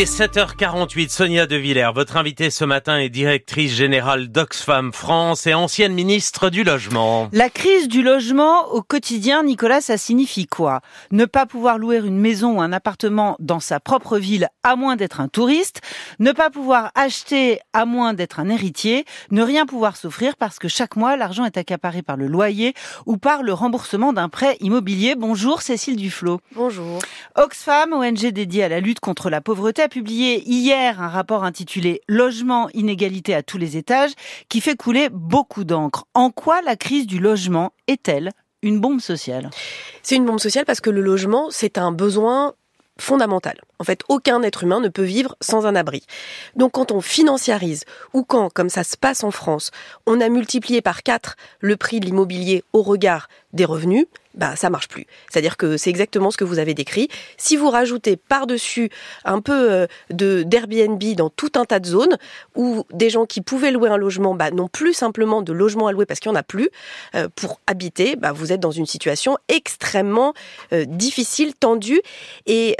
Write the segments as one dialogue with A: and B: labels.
A: Il est 7h48, Sonia De Villers. Votre invitée ce matin est directrice générale d'Oxfam France et ancienne ministre du Logement.
B: La crise du logement au quotidien, Nicolas, ça signifie quoi? Ne pas pouvoir louer une maison ou un appartement dans sa propre ville à moins d'être un touriste, ne pas pouvoir acheter à moins d'être un héritier, ne rien pouvoir s'offrir parce que chaque mois l'argent est accaparé par le loyer ou par le remboursement d'un prêt immobilier. Bonjour Cécile Duflo.
C: Bonjour.
B: Oxfam, ONG dédiée à la lutte contre la pauvreté, a publié hier un rapport intitulé Logement, inégalité à tous les étages qui fait couler beaucoup d'encre. En quoi la crise du logement est-elle une bombe sociale?
C: C'est une bombe sociale parce que le logement, c'est un besoin fondamental. En fait, aucun être humain ne peut vivre sans un abri. Donc quand on financiarise, ou quand, comme ça se passe en France, on a multiplié par 4 le prix de l'immobilier au regard des revenus, bah ça marche plus. C'est-à-dire que c'est exactement ce que vous avez décrit. Si vous rajoutez par-dessus un peu euh, de d'Airbnb dans tout un tas de zones où des gens qui pouvaient louer un logement bah, n'ont plus simplement de logement à louer parce qu'il n'y en a plus euh, pour habiter, bah, vous êtes dans une situation extrêmement euh, difficile, tendue. Et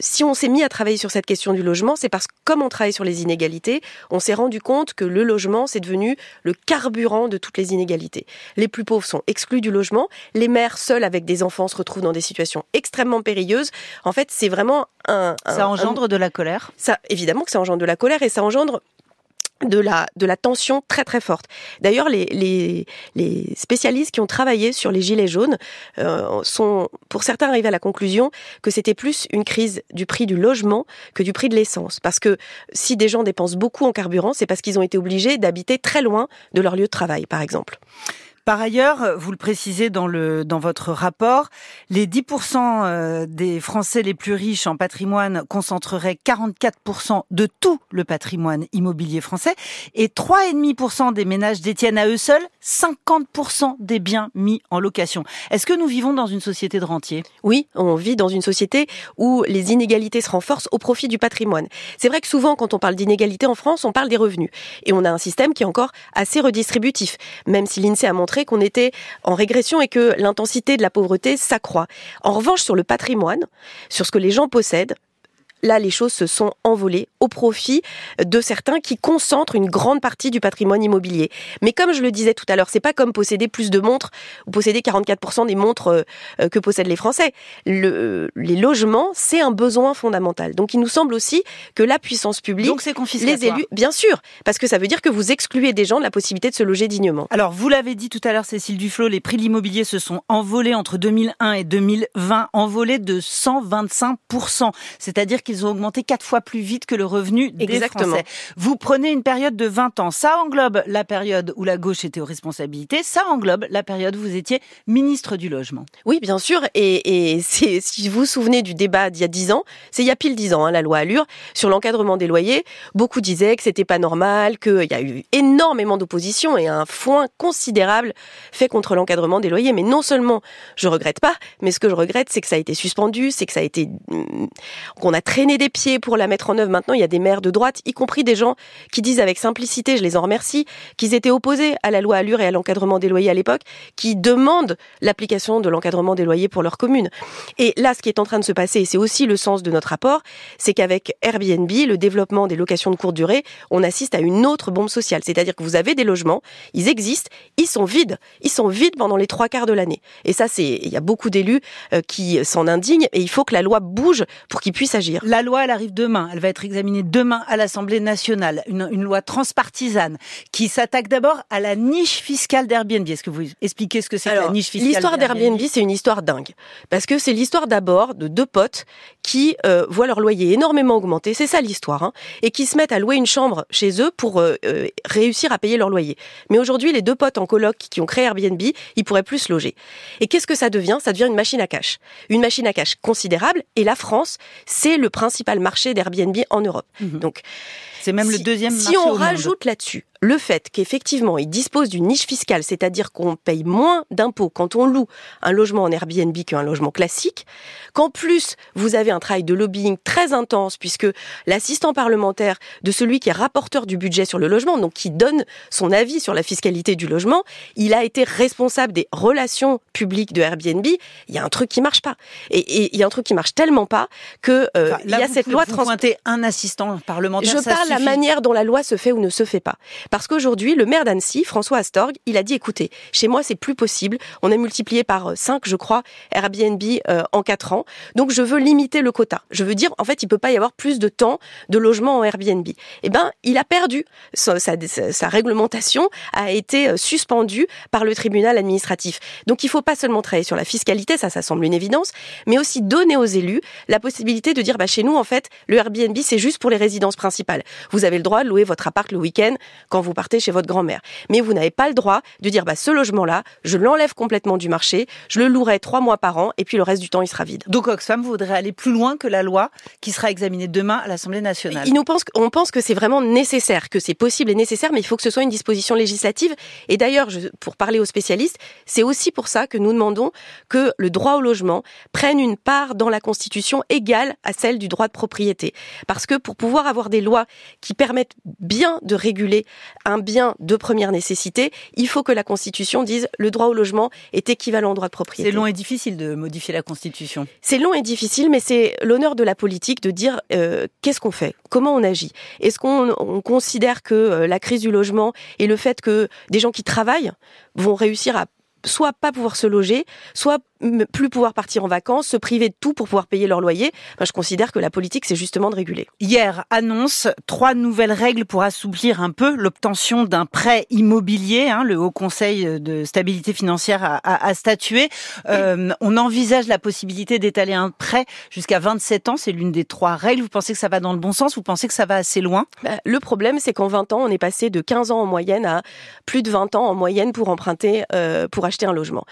C: si on s'est mis à travailler sur cette question du logement, c'est parce que comme on travaille sur les inégalités, on s'est rendu compte que le logement, c'est devenu le carburant de toutes les inégalités. Les plus pauvres sont exclus du logement, les maires seuls avec des enfants se retrouvent dans des situations extrêmement périlleuses. En fait, c'est vraiment un,
B: ça engendre de la colère.
C: Ça, évidemment que ça engendre de la colère et ça engendre de la, de la tension très très forte. D'ailleurs, les, les, les, spécialistes qui ont travaillé sur les gilets jaunes euh, sont, pour certains, arrivés à la conclusion que c'était plus une crise du prix du logement que du prix de l'essence. Parce que si des gens dépensent beaucoup en carburant, c'est parce qu'ils ont été obligés d'habiter très loin de leur lieu de travail, par exemple.
B: Par ailleurs, vous le précisez dans, le, dans votre rapport, les 10% euh, des Français les plus riches en patrimoine concentreraient 44% de tout le patrimoine immobilier français et 3,5% des ménages détiennent à eux seuls 50% des biens mis en location. Est-ce que nous vivons dans une société de rentiers?
C: Oui, on vit dans une société où les inégalités se renforcent au profit du patrimoine. C'est vrai que souvent, quand on parle d'inégalité en France, on parle des revenus. Et on a un système qui est encore assez redistributif, même si l'INSEE a montré qu'on était en régression et que l'intensité de la pauvreté s'accroît. En revanche, sur le patrimoine, sur ce que les gens possèdent, là, les choses se sont envolées au profit de certains qui concentrent une grande partie du patrimoine immobilier. Mais comme je le disais tout à l'heure, c'est pas comme posséder plus de montres ou posséder 44% des montres euh, euh, que possèdent les Français. Le, les logements, c'est un besoin fondamental. Donc, il nous semble aussi que la puissance publique,
B: Donc
C: les élus, bien sûr, parce que ça veut dire que vous excluez des gens de la possibilité de se loger dignement.
B: Alors, vous l'avez dit tout à l'heure, Cécile Duflo, les prix de l'immobilier se sont envolés entre 2001 et 2020, envolés de 125%. C'est-à-dire qu'ils ont augmenté quatre fois plus vite que le revenu des
C: Exactement.
B: Français. Vous prenez une période de 20 ans. Ça englobe la période où la gauche était aux responsabilités. Ça englobe la période où vous étiez ministre du Logement.
C: Oui, bien sûr. Et, si vous vous souvenez du débat d'il y a 10 ans, c'est il y a pile 10 ans, hein, la loi Allure, sur l'encadrement des loyers, beaucoup disaient que c'était pas normal, qu'il y a eu énormément d'opposition et un foin considérable fait contre l'encadrement des loyers. Mais non seulement je regrette pas, mais ce que je regrette, c'est que ça a été suspendu, c'est que ça a été, qu'on a traîné des pieds pour la mettre en œuvre. Maintenant, il y a des maires de droite, y compris des gens qui disent avec simplicité, je les en remercie, qu'ils étaient opposés à la loi Allure et à l'encadrement des loyers à l'époque, qui demandent l'application de l'encadrement des loyers pour leur commune. Et là, ce qui est en train de se passer, et c'est aussi le sens de notre rapport, c'est qu'avec Airbnb, le développement des locations de courte durée, on assiste à une autre bombe sociale. C'est-à-dire que vous avez des logements, ils existent, ils sont vides, ils sont vides pendant les trois quarts de l'année. Et ça, c'est, il y a beaucoup d'élus euh, qui s'en indignent, et il faut que la loi bouge pour qu'ils puissent agir.
B: La loi, elle arrive demain. Elle va être examinée demain à l'Assemblée nationale. Une, une loi transpartisane qui s'attaque d'abord à la niche fiscale d'Airbnb. Est-ce que vous expliquez ce que c'est la niche fiscale
C: L'histoire d'Airbnb, c'est une histoire dingue. Parce que c'est l'histoire d'abord de deux potes qui euh, voient leur loyer énormément augmenter, c'est ça l'histoire, hein, et qui se mettent à louer une chambre chez eux pour euh, euh, réussir à payer leur loyer. Mais aujourd'hui, les deux potes en coloc qui ont créé Airbnb, ils pourraient plus se loger. Et qu'est-ce que ça devient? Ça devient une machine à cash. Une machine à cash considérable, et la France, c'est le principal marché d'Airbnb en Europe.
B: Mhm.
C: Donc,
B: C'est même le
C: si-
B: deuxième
C: Si
B: marché
C: on
B: au monde.
C: rajoute là-dessus le fait qu'effectivement il dispose d'une niche fiscale, c'est-à-dire qu'on paye moins d'impôts quand on loue un logement en Airbnb qu'un logement classique, qu'en plus vous avez un travail de lobbying très intense puisque l'assistant parlementaire de celui qui est rapporteur du budget sur le logement, donc qui donne son avis sur la fiscalité du logement, il a été responsable des relations publiques de Airbnb. Il y a un truc qui marche pas, et, il y a un truc qui marche tellement pas que
B: euh, il y a cette loi. Vous un assistant parlementaire.
C: Je parle la manière dont la loi se fait ou ne se fait pas. Parce qu'aujourd'hui, le maire d'Annecy, François Astorg, il a dit écoutez, chez moi, c'est plus possible. On a multiplié par 5, je crois, Airbnb euh, en 4 ans. Donc, je veux limiter le quota. Je veux dire, en fait, il peut pas y avoir plus de temps de logement en Airbnb. Eh ben, il a perdu. Sa, sa, réglementation a été euh, suspendue par le tribunal administratif. Donc, il faut pas seulement travailler sur la fiscalité, ça, ça semble une évidence, mais aussi donner aux élus la possibilité de dire, bah, chez nous, en fait, le Airbnb, c'est juste pour les résidences principales. Vous avez le droit de louer votre appart le week-end quand vous partez chez votre grand-mère. Mais vous n'avez pas le droit de dire, bah, ce logement-là, je l'enlève complètement du marché, je le louerai trois mois par an, et puis le reste du temps, il sera vide.
B: Donc Oxfam voudrait aller plus loin que la loi qui sera examinée demain à l'Assemblée nationale.
C: Il nous pense, on pense que c'est vraiment nécessaire, que c'est possible et nécessaire, mais il faut que ce soit une disposition législative. Et d'ailleurs, pour parler aux spécialistes, c'est aussi pour ça que nous demandons que le droit au logement prenne une part dans la Constitution égale à celle du droit de propriété. Parce que pour pouvoir avoir des lois qui permettent bien de réguler un bien de première nécessité, il faut que la Constitution dise le droit au logement est équivalent au droit de propriété.
B: C'est long et difficile de modifier la Constitution.
C: C'est long et difficile, mais c'est l'honneur de la politique de dire euh, qu'est-ce qu'on fait, comment on agit? Est-ce qu'on considère que euh, la crise du logement et le fait que des gens qui travaillent vont réussir à soit pas pouvoir se loger, soit plus pouvoir partir en vacances, se priver de tout pour pouvoir payer leur loyer. je considère que la politique, c'est justement de réguler.
B: Hier, annonce trois nouvelles règles pour assouplir un peu l'obtention d'un prêt immobilier. Hein, le Haut Conseil de stabilité financière a, a, statué. Euh, on envisage la possibilité d'étaler un prêt jusqu'à 27 ans. C'est l'une des trois règles. Vous pensez que ça va dans le bon sens? Vous pensez que ça va assez loin?
C: Bah, Le problème, c'est qu'en 20 ans, on est passé de 15 ans en moyenne à plus de 20 ans en moyenne pour emprunter, euh, pour acheter un logement.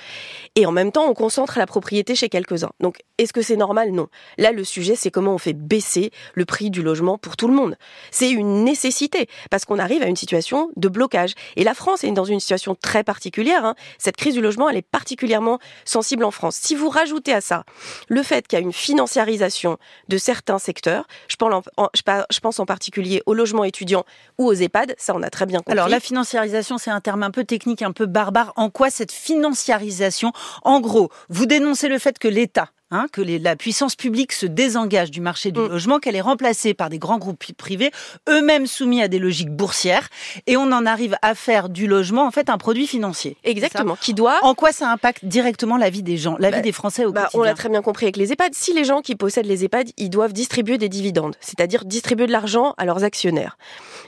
C: Et en même temps, on concentre la propriété chez quelques-uns. Donc, est-ce que c'est normal? Non. Là, le sujet, c'est comment on fait baisser le prix du logement pour tout le monde. C'est une nécessité, parce qu'on arrive à une situation de blocage. Et la France est dans une situation très particulière. Hein. Cette crise du logement, elle est particulièrement sensible en France. Si vous rajoutez à ça le fait qu'il y a une financiarisation de certains secteurs, je pense en, particulier aux logements étudiants ou aux EHPAD, ça on a très bien compris.
B: Alors la financiarisation, c'est un terme un peu technique, un peu barbare. En quoi cette financiarisation, en gros, vous dénoncez le fait que l'État Hein, que la puissance publique se désengage du marché du mm. logement, qu'elle est remplacée par des grands groupes privés, eux-mêmes soumis à des logiques boursières, et on en arrive à faire du logement en fait un produit financier.
C: Exactement. Qui doit.
B: En quoi ça impacte directement la vie des gens, la vie bah, des Français au
C: bah,
B: quotidien
C: On l'a très bien compris avec les EHPAD. Si les gens qui possèdent les EHPAD, ils doivent distribuer des dividendes, c'est-à-dire distribuer de l'argent à leurs actionnaires,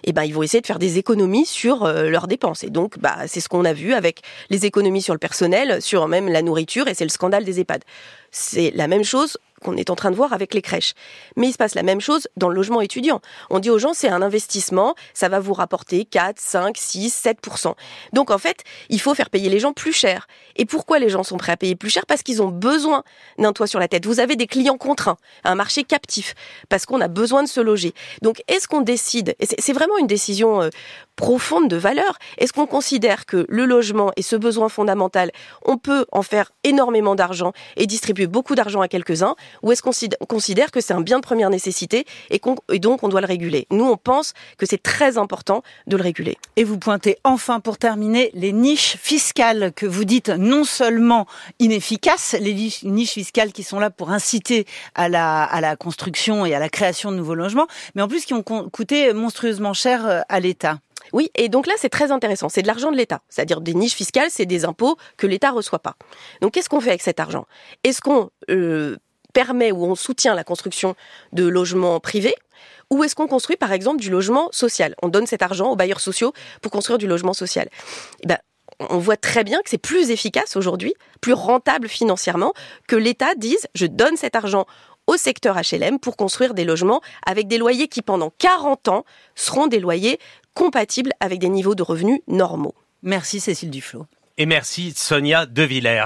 C: et eh ben ils vont essayer de faire des économies sur euh, leurs dépenses. Et donc, bah c'est ce qu'on a vu avec les économies sur le personnel, sur même la nourriture, et c'est le scandale des EHPAD. C'est la même chose qu'on est en train de voir avec les crèches. Mais il se passe la même chose dans le logement étudiant. On dit aux gens, c'est un investissement, ça va vous rapporter 4, 5, 6, 7% Donc en fait, il faut faire payer les gens plus cher. Et pourquoi les gens sont prêts à payer plus cher? Parce qu'ils ont besoin d'un toit sur la tête. Vous avez des clients contraints, un marché captif, parce qu'on a besoin de se loger. Donc est-ce qu'on décide, et c'est vraiment une décision euh, profonde de valeur, est-ce qu'on considère que le logement et ce besoin fondamental, on peut en faire énormément d'argent et distribuer beaucoup d'argent à quelques-uns ou est-ce qu'on considère que c'est un bien de première nécessité et, donc on doit le réguler? Nous, on pense que c'est très important de le réguler.
B: Et vous pointez enfin, pour terminer, les niches fiscales que vous dites non seulement inefficaces, les niches fiscales qui sont là pour inciter à la, construction et à la création de nouveaux logements, mais en plus qui ont coûté monstrueusement cher euh, à l'État.
C: Oui, et donc là, c'est très intéressant. C'est de l'argent de l'État. C'est-à-dire des niches fiscales, c'est des impôts que l'État reçoit pas. Donc, qu'est-ce qu'on fait avec cet argent? Est-ce qu'on euh, permet ou on soutient la construction de logements privés? Ou est-ce qu'on construit par exemple du logement social? On donne cet argent aux bailleurs sociaux pour construire du logement social. Eh ben, on voit très bien que c'est plus efficace aujourd'hui, plus rentable financièrement, que l'État dise je donne cet argent au secteur HLM pour construire des logements avec des loyers qui pendant 40 ans seront des loyers compatibles avec des niveaux de revenus normaux.
B: Merci Cécile Duflot.
A: Et merci Sonia De Villers.